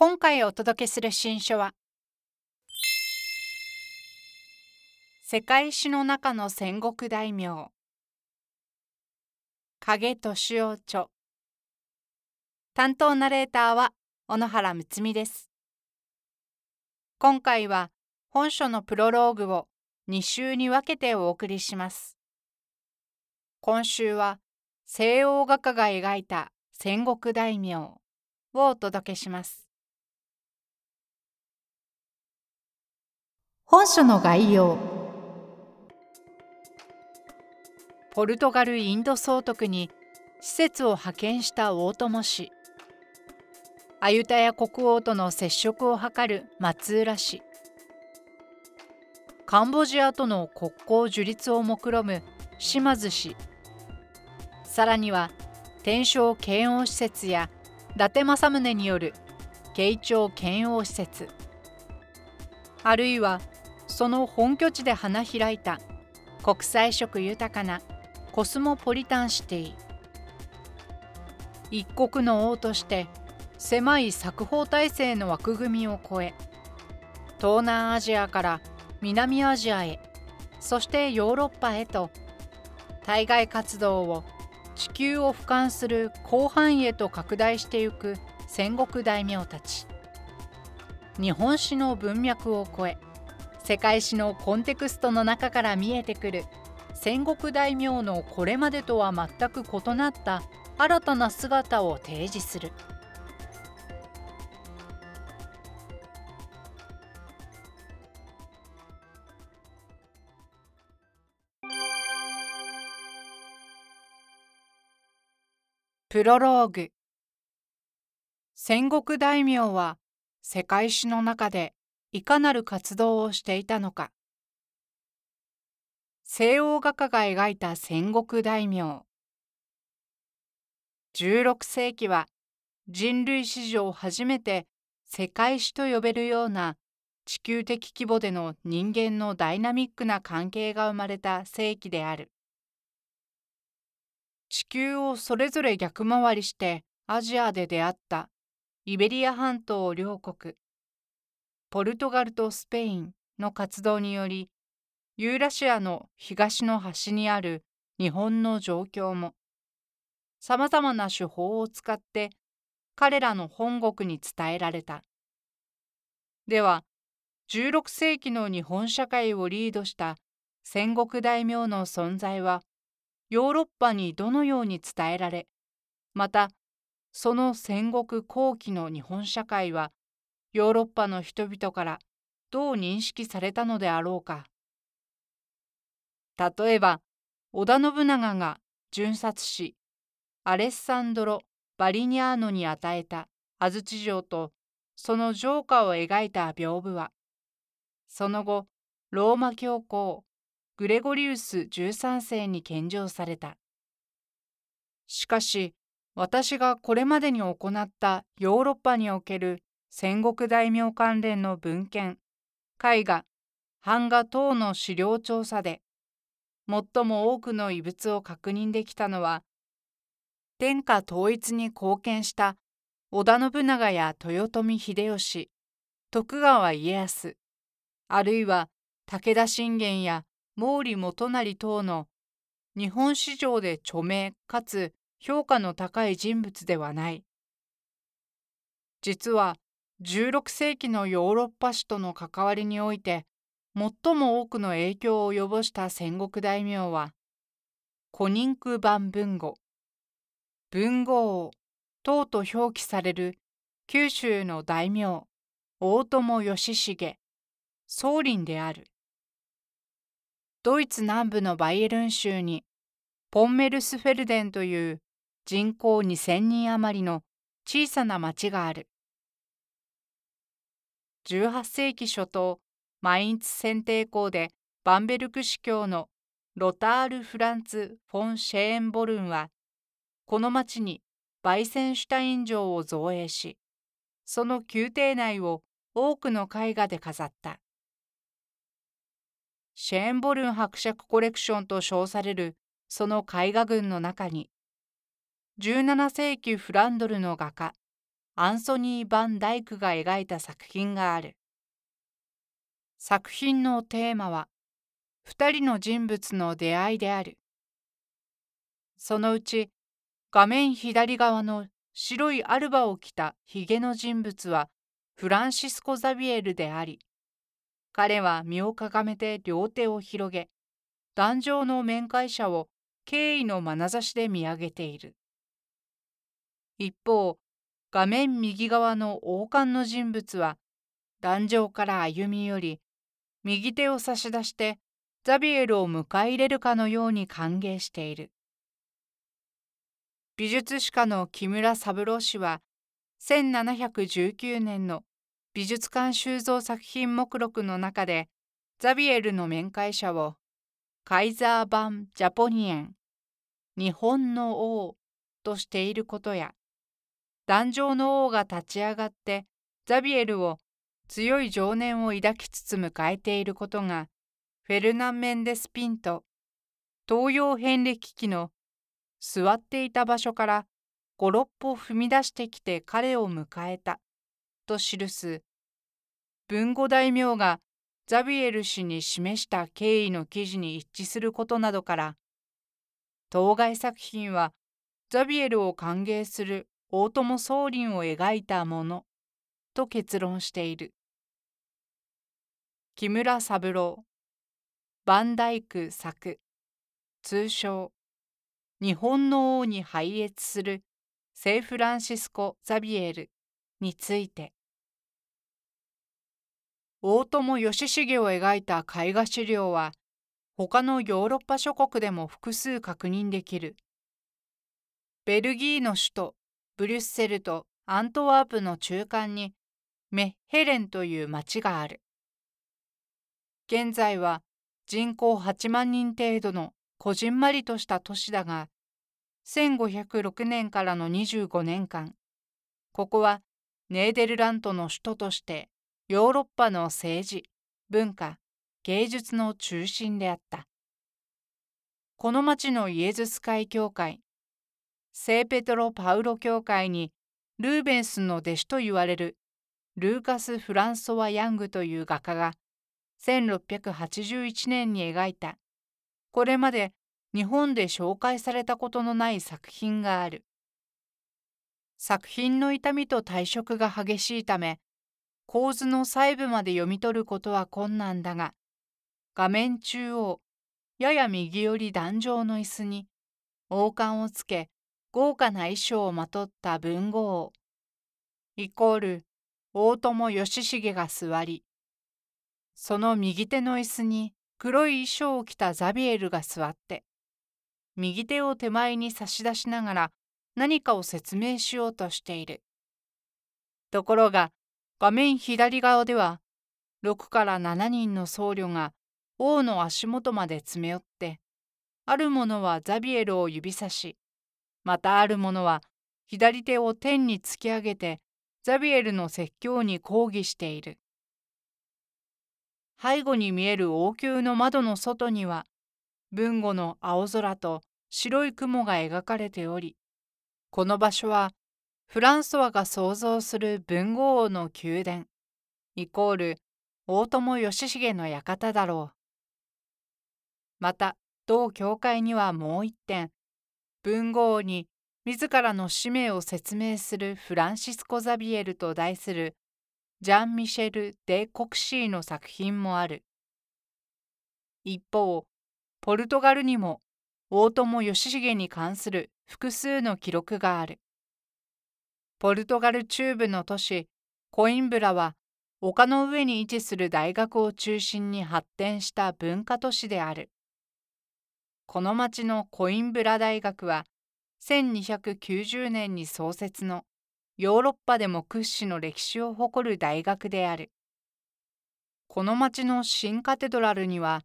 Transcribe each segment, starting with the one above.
今回お届けする新書は世界史の中の戦国大名。影敏夫著。担当ナレーターは小野原睦美です。今回は本書のプロローグを2週に分けてお送りします。今週は西欧画家が描いた戦国大名をお届けします。本書の概要。ポルトガル・インド総督に施設を派遣した大友氏。アユタヤ国王との接触を図る松浦氏。カンボジアとの国交樹立を目論む島津氏。さらには天正慶応施設や伊達政宗による慶長剣王施設。あるいはその本拠地で花開いた。国際色豊かな。コスモポリタンシティ。一国の王として狭い作法体制の枠組みを超え東南アジアから南アジアへそしてヨーロッパへと対外活動を地球を俯瞰する広範囲へと拡大してゆく戦国大名たち。日本史の文脈を超え世界史のコンテクストの中から見えてくる。戦国大名のこれまでとは全く異なった新たな姿を提示する。プロローグ。戦国大名は世界史の中でいかなる活動をしていたのか。西欧画家が描いた戦国大名。16世紀は人類史上初めて世界史と呼べるような地球的規模での人間のダイナミックな関係が生まれた世紀である。地球をそれぞれ逆回りしてアジアで出会ったイベリア半島両国。ポルトガルとスペインの活動によりユーラシアの東の端にある日本の状況もさまざまな手法を使って彼らの本国に伝えられた。では16世紀の日本社会をリードした戦国大名の存在はヨーロッパにどのように伝えられまたその戦国後期の日本社会はヨーロッパの人々からどう認識されたのであろうか。例えば織田信長が巡察しアレッサンドロ・バリニャーノに与えた安土城とその城下を描いた屏風はその後ローマ教皇グレゴリウス13世に献上された。しかし私がこれまでに行ったヨーロッパにおける戦国大名関連の文献絵画版画等の資料調査で最も多くの遺物を確認できたのは天下統一に貢献した織田信長や豊臣秀吉徳川家康あるいは武田信玄や毛利元就等の日本史上で著名かつ評価の高い人物ではない。実は16世紀のヨーロッパ史との関わりにおいて最も多くの影響を及ぼした戦国大名はコニンク版文語文豪王等と表記される九州の大名大友義重宗麟であるドイツ南部のバイエルン州にポンメルスフェルデンという人口2000人余りの小さな町がある。18世紀初頭マインツ選定校でバンベルク司教のロタール・フランツ・フォン・シェーンボルンはこの町にバイセンシュタイン城を造営しその宮廷内を多くの絵画で飾った。シェーンボルン伯爵コレクションと称されるその絵画群の中に17世紀フランドルの画家アンソニー・バン・ダイクが描いた作品がある。作品のテーマは2人の人物の出会いである。そのうち画面左側の白いアルバを着たヒゲの人物はフランシスコ・ザビエルであり、彼は身をかがめて両手を広げ、壇上の面会者を敬意の眼差しで見上げている。一方、画面右側の王冠の人物は、壇上から歩み寄り、右手を差し出してザビエルを迎え入れるかのように歓迎している。美術史家の木村三郎氏は、1719年の美術館収蔵作品目録の中で、ザビエルの面会者を、カイザー版ジャポニエン、日本の王としていることや、壇上の王が立ち上がってザビエルを強い情念を抱きつつ迎えていることがフェルナン・メンデス・ピント東洋遍歴記の座っていた場所から五六歩踏み出してきて彼を迎えたと記す。文語大名がザビエル氏に示した経緯の記事に一致することなどから当該作品はザビエルを歓迎する大友宗麟を描いたもの。と結論している。木村三郎。バンダイク作。通称。日本の王に拝謁する。聖フランシスコ・ザビエル。について。大友義重を描いた絵画資料は。他のヨーロッパ諸国でも複数確認できる。ベルギーの首都。ブリュッセルとアントワープの中間にメッヘレンという町がある。現在は人口8万人程度のこじんまりとした都市だが、1506年からの25年間、ここはネーデルラントの首都としてヨーロッパの政治、文化、芸術の中心であった。この町のイエズス会教会、聖ペトロ・パウロ教会にルーベンスの弟子と言われるルーカス・フランソワ・ヤングという画家が1681年に描いたこれまで日本で紹介されたことのない作品がある。作品の痛みと体色が激しいため構図の細部まで読み取ることは困難だが画面中央やや右寄り壇上の椅子に王冠をつけ豪華な衣装をまとった文豪。イコール大友義重が座りその右手の椅子に黒い衣装を着たザビエルが座って右手を手前に差し出しながら何かを説明しようとしている。ところが画面左側では6から7人の僧侶が王の足元まで詰め寄ってある者はザビエルを指さしまたある者は左手を天に突き上げてザビエルの説教に抗議している。背後に見える王宮の窓の外には豊後の青空と白い雲が描かれておりこの場所はフランソワが創造する豊後王の宮殿イコール大友義重の館だろう。また同教会にはもう一点文豪に自らの使命を説明するフランシスコ・ザビエルと題するジャン・ミシェル・デ・コクシーの作品もある。一方、ポルトガルにも大友義重に関する複数の記録がある。ポルトガル中部の都市コインブラは丘の上に位置する大学を中心に発展した文化都市である。この町のコインブラ大学は1290年に創設のヨーロッパでも屈指の歴史を誇る大学である。この町の新カテドラルには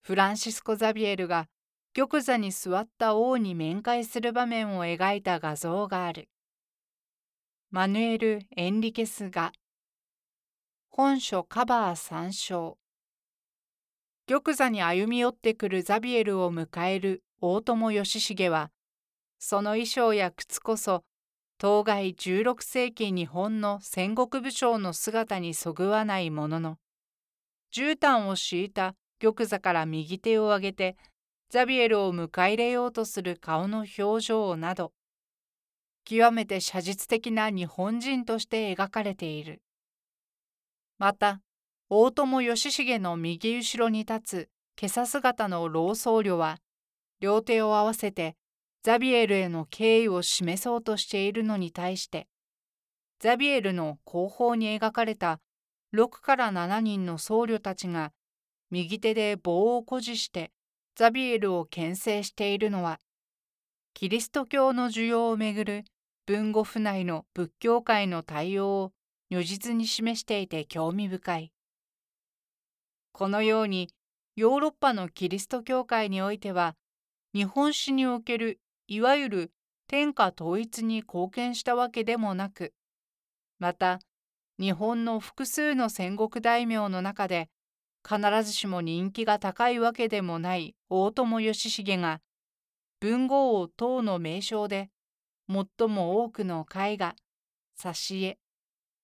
フランシスコ・ザビエルが玉座に座った王に面会する場面を描いた画像がある。マヌエル・エンリケスが本書カバー参照玉座に歩み寄ってくるザビエルを迎える大友義重はその衣装や靴こそ当該16世紀日本の戦国武将の姿にそぐわないものの絨毯を敷いた玉座から右手を上げてザビエルを迎え入れようとする顔の表情など極めて写実的な日本人として描かれている。また、大友義重の右後ろに立つ今朝姿の老僧侶は、両手を合わせてザビエルへの敬意を示そうとしているのに対して、ザビエルの後方に描かれた6から7人の僧侶たちが右手で棒を誇示してザビエルを牽制しているのは、キリスト教の需要をめぐる文語府内の仏教界の対応を如実に示していて興味深い。このようにヨーロッパのキリスト教会においては日本史におけるいわゆる天下統一に貢献したわけでもなくまた日本の複数の戦国大名の中で必ずしも人気が高いわけでもない大友義重が文豪王等の名称で最も多くの絵画、挿絵、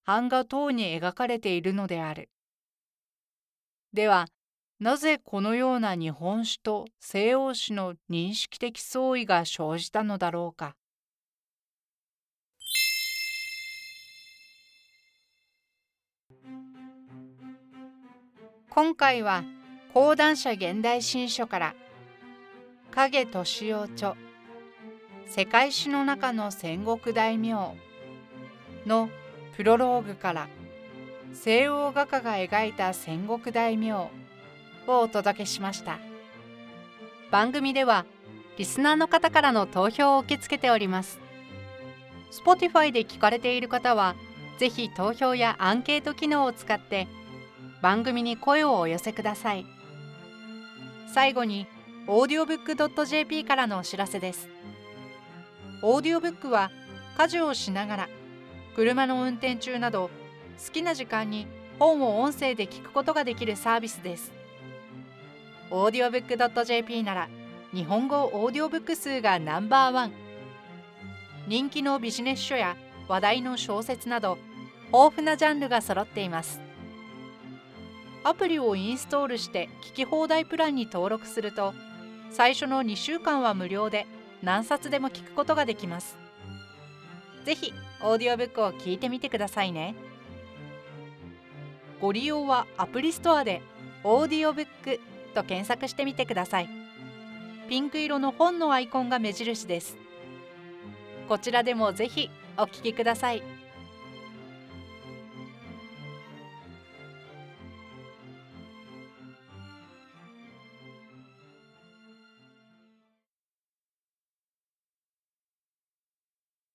版画等に描かれているのである。では、なぜこのような日本史と西欧史の認識的相違が生じたのだろうか？今回は講談社現代新書から影敏夫著世界史の中の戦国大名のプロローグから西欧画家が描いた戦国大名。をお届けしました。番組ではリスナーの方からの投票を受け付けております。Spotify で聞かれている方はぜひ投票やアンケート機能を使って番組に声をお寄せください。最後に audiobook.jp からのお知らせです。オーディオブックは家事をしながら車の運転中など好きな時間に本を音声で聞くことができるサービスです。オーディオブックドット .jp なら日本語オーディオブック数がナンバーワン人気のビジネス書や話題の小説など豊富なジャンルが揃っていますアプリをインストールして聞き放題プランに登録すると最初の2週間は無料で何冊でも聞くことができます。ぜひ、オーディオブックを聞いてみてくださいね。ご利用はアプリストアで「オーディオブック」と検索してみてください。ピンク色の本のアイコンが目印です。こちらでもぜひお聞きください。